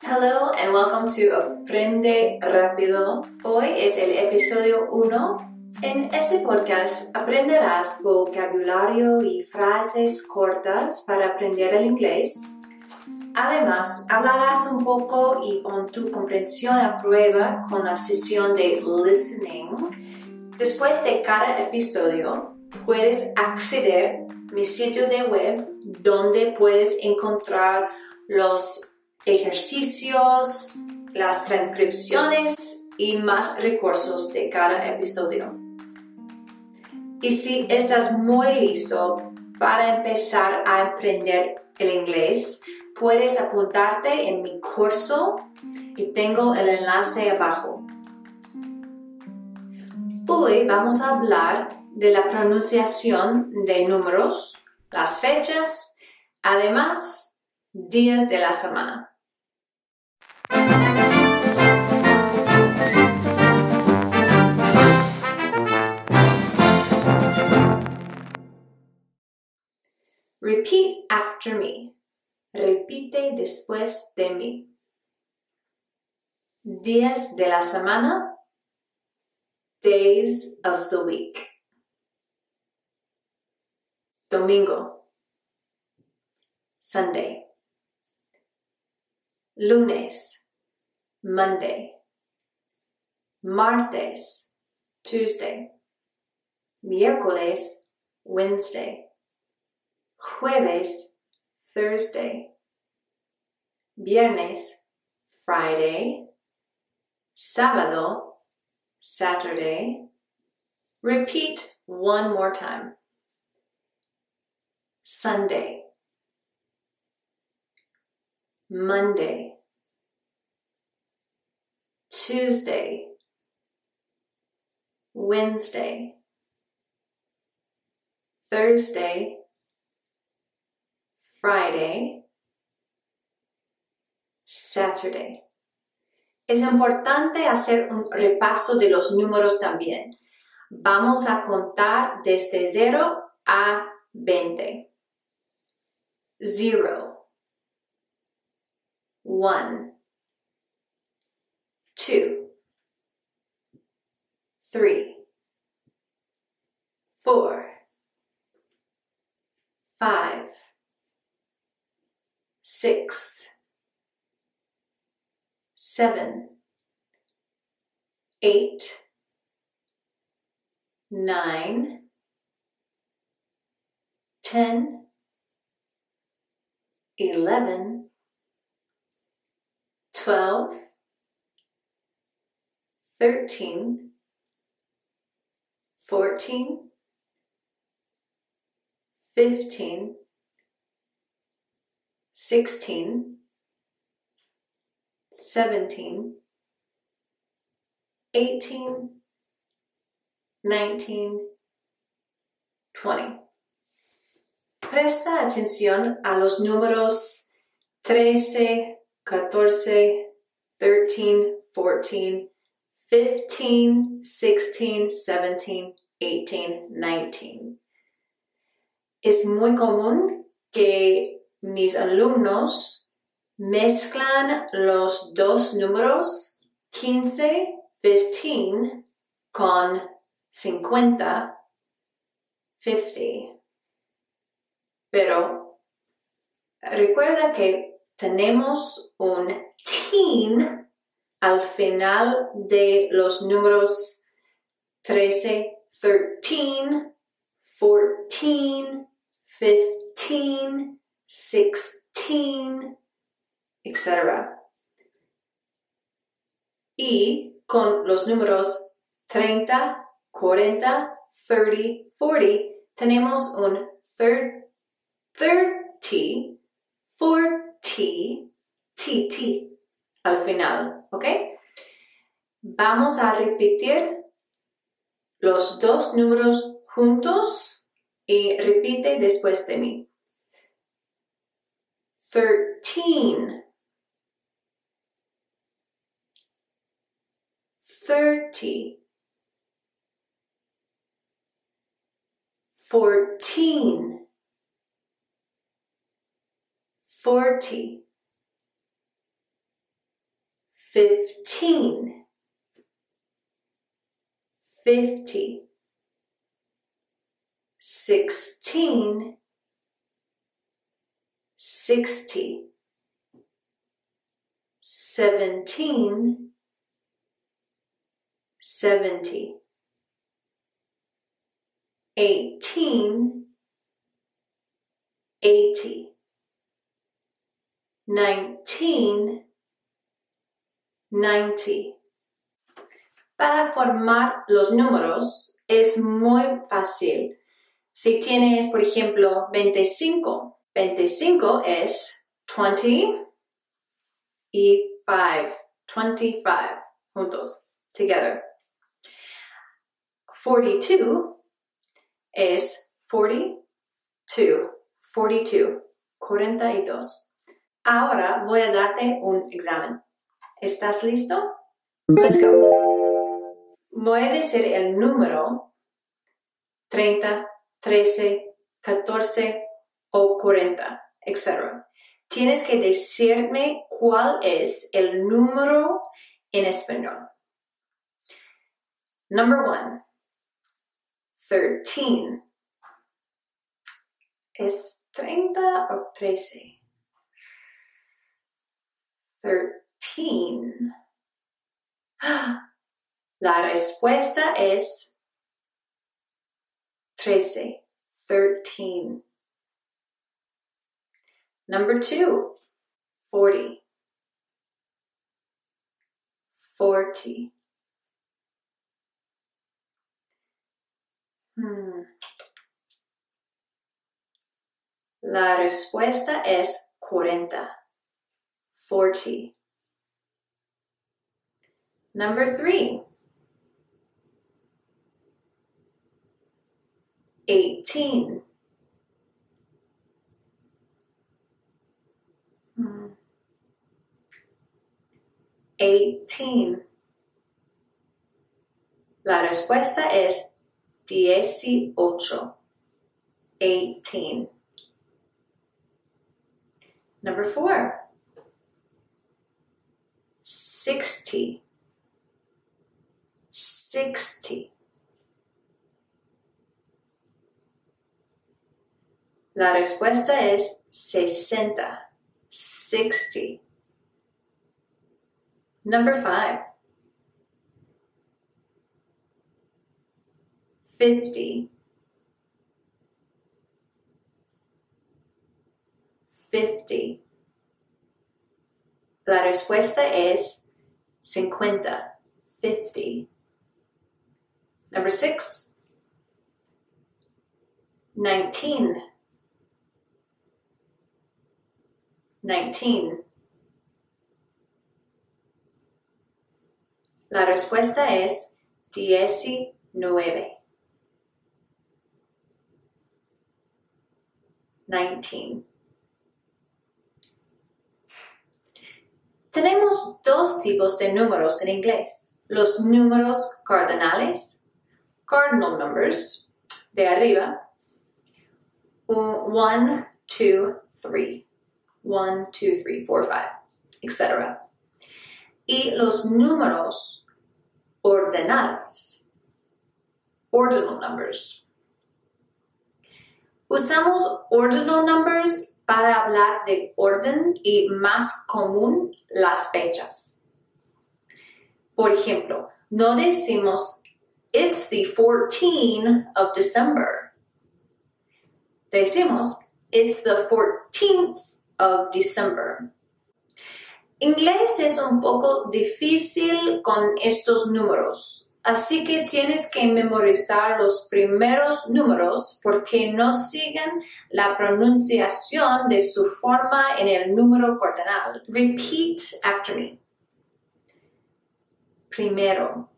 Hello and welcome to Aprende Rápido. Hoy es el episodio 1. En este podcast aprenderás vocabulario y frases cortas para aprender el inglés. Además, hablarás un poco y con tu comprensión a prueba con la sesión de listening. Después de cada episodio, puedes acceder a mi sitio de web donde puedes encontrar los ejercicios, las transcripciones y más recursos de cada episodio. Y si estás muy listo para empezar a aprender el inglés, puedes apuntarte en mi curso y tengo el enlace abajo. Hoy vamos a hablar de la pronunciación de números, las fechas, además días de la semana. Repeat after me. Repite después de mí. Días de la semana. Days of the week. Domingo. Sunday. Lunes. Monday. Martes. Tuesday. Miércoles. Wednesday jueves, Thursday, viernes, Friday, sábado, Saturday. Repeat one more time. Sunday, Monday, Tuesday, Wednesday, Thursday, Friday, Saturday. Es importante hacer un repaso de los números también. Vamos a contar desde 0 a 20. 0, 1, 2, 3, 4, 5, six, seven, eight, nine, ten, eleven, twelve, thirteen, fourteen, fifteen. 16, 17, 18, 19, 20. Presta atención a los números 13, 14, 13, 14, 15, 16, 17, 18, 19. Es muy común que mis alumnos mezclan los dos números 15, 15 con 50, 50. Pero recuerda que tenemos un teen al final de los números 13, 13, 14, 15, 16, etc. Y con los números 30, 40, 30, 40, tenemos un 30, 30, 40, TT al final, ¿ok? Vamos a repetir los dos números juntos y repite después de mí thirteen, thirty, fourteen, forty, fifteen, fifty, sixteen, sixty, seventeen, seventy, eighteen, eighty, nineteen, ninety. Para formar los números es muy fácil. Si tienes, por ejemplo, 25, 25 es 20 y 5, 25 juntos, together. 42 es 42, 42, 42. Ahora voy a darte un examen. ¿Estás listo? Let's go. Voy a decir el número 30, 13, 14 o 40, etc. Tienes que decirme cuál es el número en español. Number one, 13. ¿Es 30 o 13? 13. La respuesta es 13. 13. Number two, 40. 40. Hmm. La respuesta es 40. 40. Number three. 18. 18. La respuesta es 18. 18. Number four. 60. 60. La respuesta es 60. 60. Number five. 50. 50. La respuesta es 50. 50. Number six. 19. 19. La respuesta es 19. 19. Tenemos dos tipos de números en inglés. Los números cardinales, cardinal numbers, de arriba. 1, 2, 3. 1, 2, 3, 4, 5, etc. Y los números ordinales, ordinal numbers. Usamos ordinal numbers para hablar de orden y más común las fechas. Por ejemplo, no decimos it's the 14th of December. Decimos it's the 14th of December. Inglés es un poco difícil con estos números, así que tienes que memorizar los primeros números porque no siguen la pronunciación de su forma en el número cardinal. Repeat after me. Primero.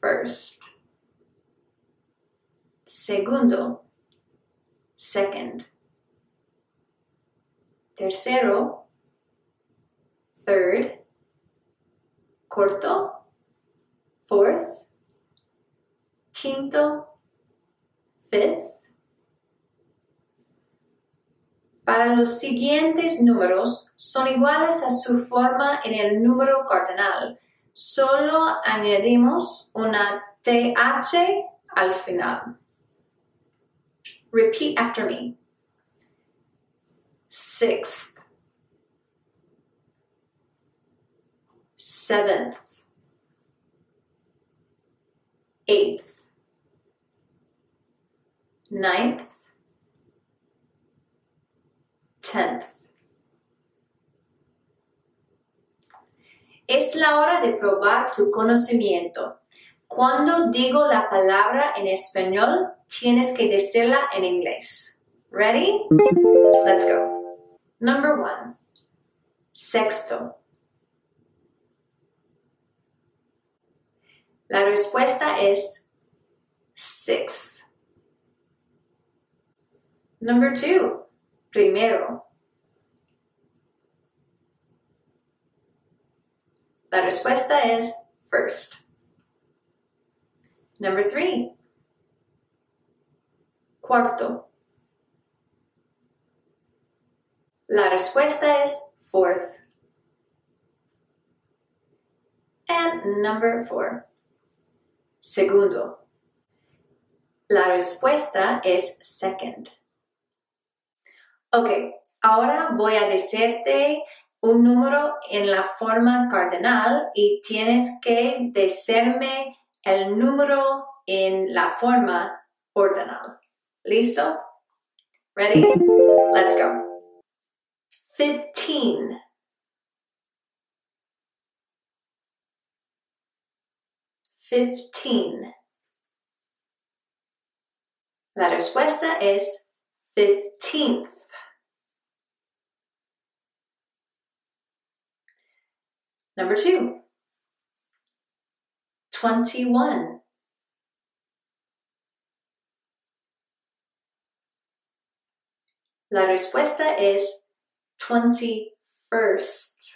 First. Segundo. Second. Tercero, third, corto, fourth, quinto, fifth, para los siguientes números son iguales a su forma en el número cardinal. Solo añadimos una TH al final. Repeat after me. Sixth. Seventh. Eighth. Ninth tenth. Es la hora de probar tu conocimiento. Cuando digo la palabra en español, tienes que decirla en inglés. Ready? Let's go. Number one. Sexto. La respuesta es six. Number two primero? La respuesta es first. Number three. Cuarto. La respuesta es fourth. And number four. Segundo. La respuesta es second. Ok, ahora voy a decirte un número en la forma cardinal y tienes que decirme el número en la forma ordinal. ¿Listo? Ready? Let's go. Fifteen. Fifteen. La respuesta es fifteenth. Number two, 21. La respuesta es 21st.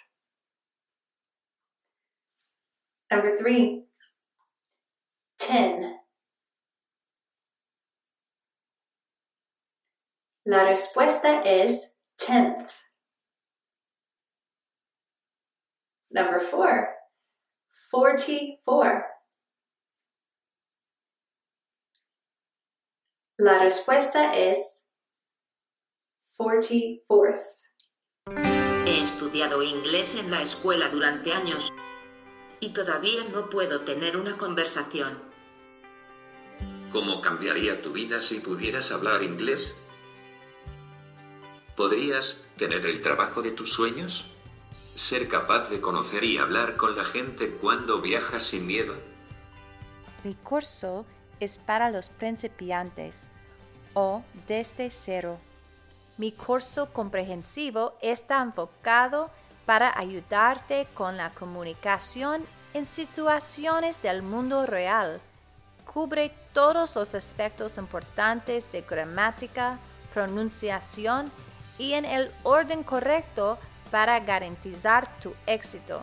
Number three, 10. La respuesta es 10th. Number four, 44. La respuesta es 44th. He estudiado inglés en la escuela durante años y todavía no puedo tener una conversación. ¿Cómo cambiaría tu vida si pudieras hablar inglés? ¿Podrías tener el trabajo de tus sueños? Ser capaz de conocer y hablar con la gente cuando viajas sin miedo. Mi curso es para los principiantes o desde cero. Mi curso comprensivo está enfocado para ayudarte con la comunicación en situaciones del mundo real. Cubre todos los aspectos importantes de gramática, pronunciación y en el orden correcto para garantizar tu éxito.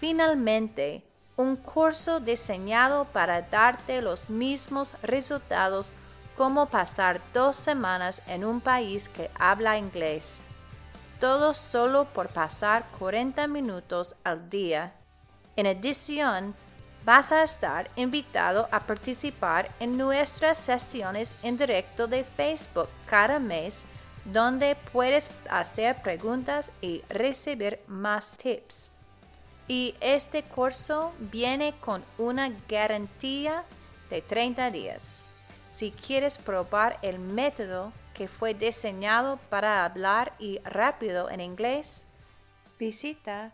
Finalmente, un curso diseñado para darte los mismos resultados como pasar dos semanas en un país que habla inglés. Todo solo por pasar 40 minutos al día. En adición, vas a estar invitado a participar en nuestras sesiones en directo de Facebook cada mes donde puedes hacer preguntas y recibir más tips. Y este curso viene con una garantía de 30 días. Si quieres probar el método que fue diseñado para hablar y rápido en inglés, visita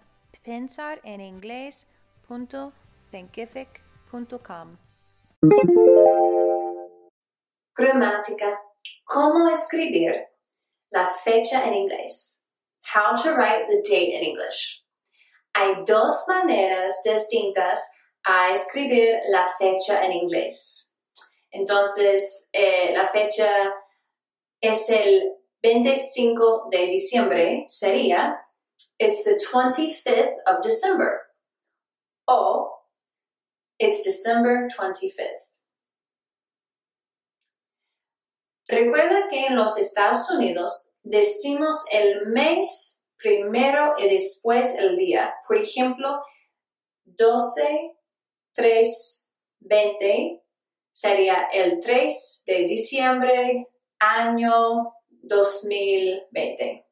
pensareningles.thinkific.com. Gramática. ¿Cómo escribir la fecha en inglés. How to write the date in English. Hay dos maneras distintas a escribir la fecha en inglés. Entonces, eh, la fecha es el 25 de diciembre, sería, it's the 25th of December. O, it's December 25th. Recuerda que en los Estados Unidos decimos el mes primero y después el día. Por ejemplo, 12, 3, 20 sería el 3 de diciembre, año 2020.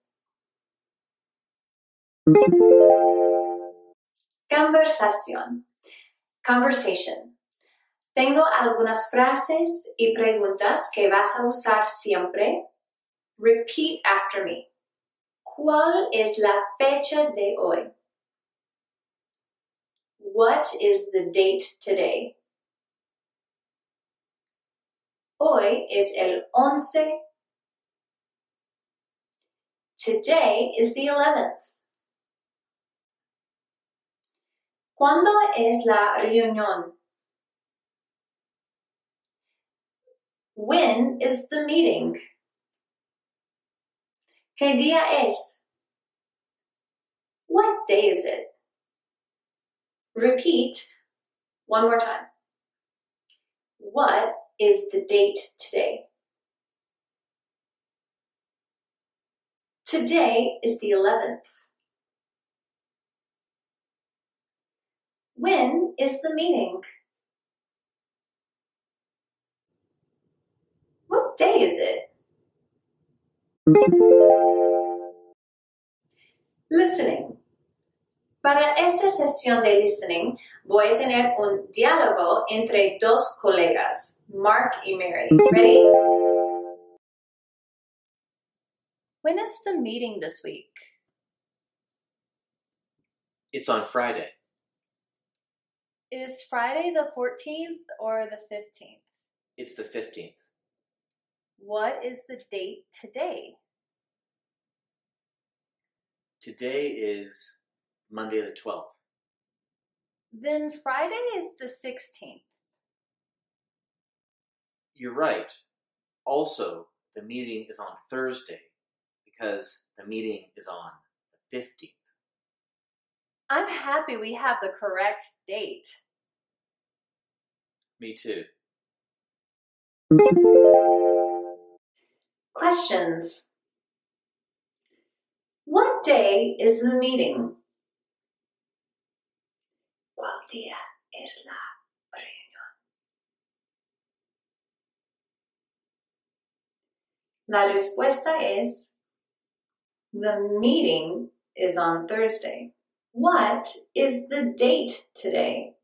Conversación. Conversation. Tengo algunas frases y preguntas que vas a usar siempre. Repeat after me. ¿Cuál es la fecha de hoy? What is the date today? Hoy es el 11. Today is the 11th. ¿Cuándo es la reunión? When is the meeting? ¿Qué día es? What day is it? Repeat one more time. What is the date today? Today is the 11th. When is the meeting? What day is it? Listening. Para esta sesión de listening voy a tener un diálogo entre dos colegas, Mark y Mary. Ready? When is the meeting this week? It's on Friday. Is Friday the 14th or the 15th? It's the 15th. What is the date today? Today is Monday the 12th. Then Friday is the 16th. You're right. Also, the meeting is on Thursday because the meeting is on the 15th. I'm happy we have the correct date. Me too. Questions. What day is the meeting? ¿Cuál día es la reunión? La respuesta es The meeting is on Thursday. What is the date today?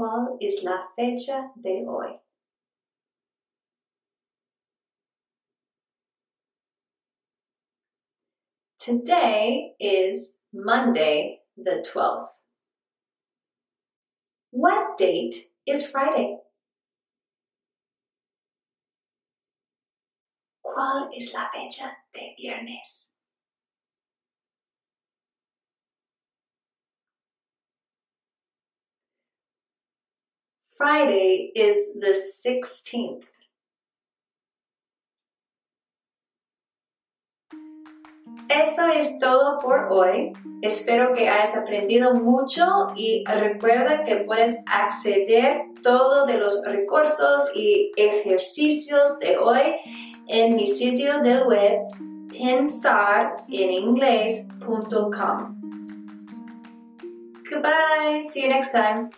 ¿Cuál es la fecha de hoy? Today is Monday the 12th. What date is Friday? ¿Cuál es la fecha de viernes? Friday is the 16th. Eso es todo por hoy. Espero que hayas aprendido mucho y recuerda que puedes acceder todo de los recursos y ejercicios de hoy en mi sitio del web pensareningles.com. Goodbye. See you next time.